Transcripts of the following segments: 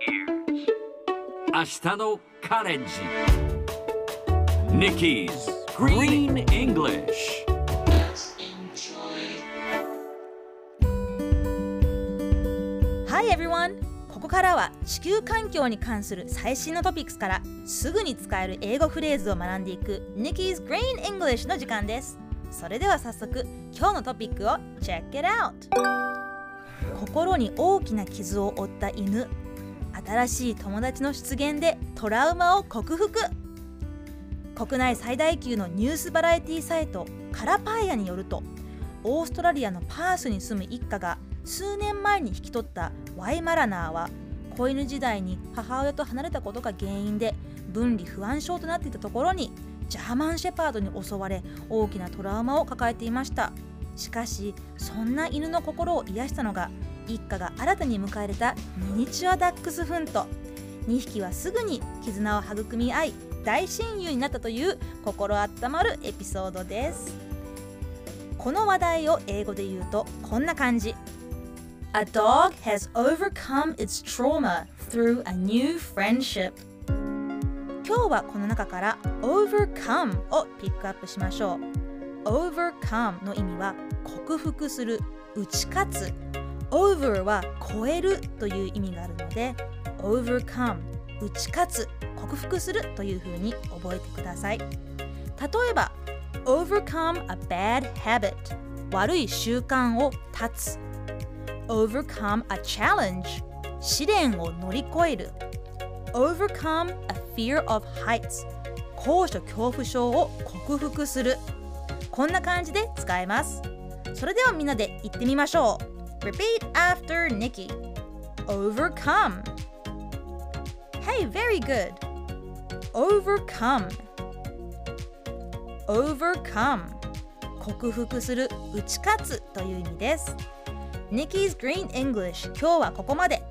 明日のカレッジ Nikki's Green English Hi everyone! ここからは地球環境に関する最新のトピックスからすぐに使える英語フレーズを学んでいく Nikki's Green English の時間ですそれでは早速今日のトピックを Check it out! 心に大きな傷を負った犬新しい友達の出現でトラウマを克服。国内最大級のニュースバラエティサイトカラパイアによるとオーストラリアのパースに住む一家が数年前に引き取ったワイマラナーは子犬時代に母親と離れたことが原因で分離不安症となっていたところにジャーマンシェパードに襲われ大きなトラウマを抱えていました。しかしそんな犬の心を癒したのが一家が新たに迎え入れたミニチュアダックスフント。2匹はすぐに絆を育み合い大親友になったという心温まるエピソードです。この話題を英語で言うとこんな感じ。A dog has overcome its trauma through a new friendship. 今日はこの中から overcome をピックアップしましょう。overcome の意味は克服する打ち勝つ over は超えるという意味があるので overcome 打ち勝つ克服するというふうに覚えてください。例えば overcome a bad habit 悪い習慣を断つ。overcome a challenge 試練を乗り越える。overcome a fear of heights 高所恐怖症を克服する。こんな感じで使えます。それではみんなで言ってみましょう。Repeat after Nikki. Overcome. Hey, very good. Overcome. Overcome. 克服する、打ち勝つという意味です。Nikki's Green English 今日はここまで。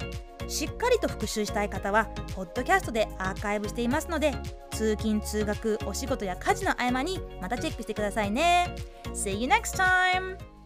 しっかりと復習したい方は、ポッドキャストでアーカイブしていますので、通勤・通学、お仕事や家事の合間にまたチェックしてくださいね。See you next time!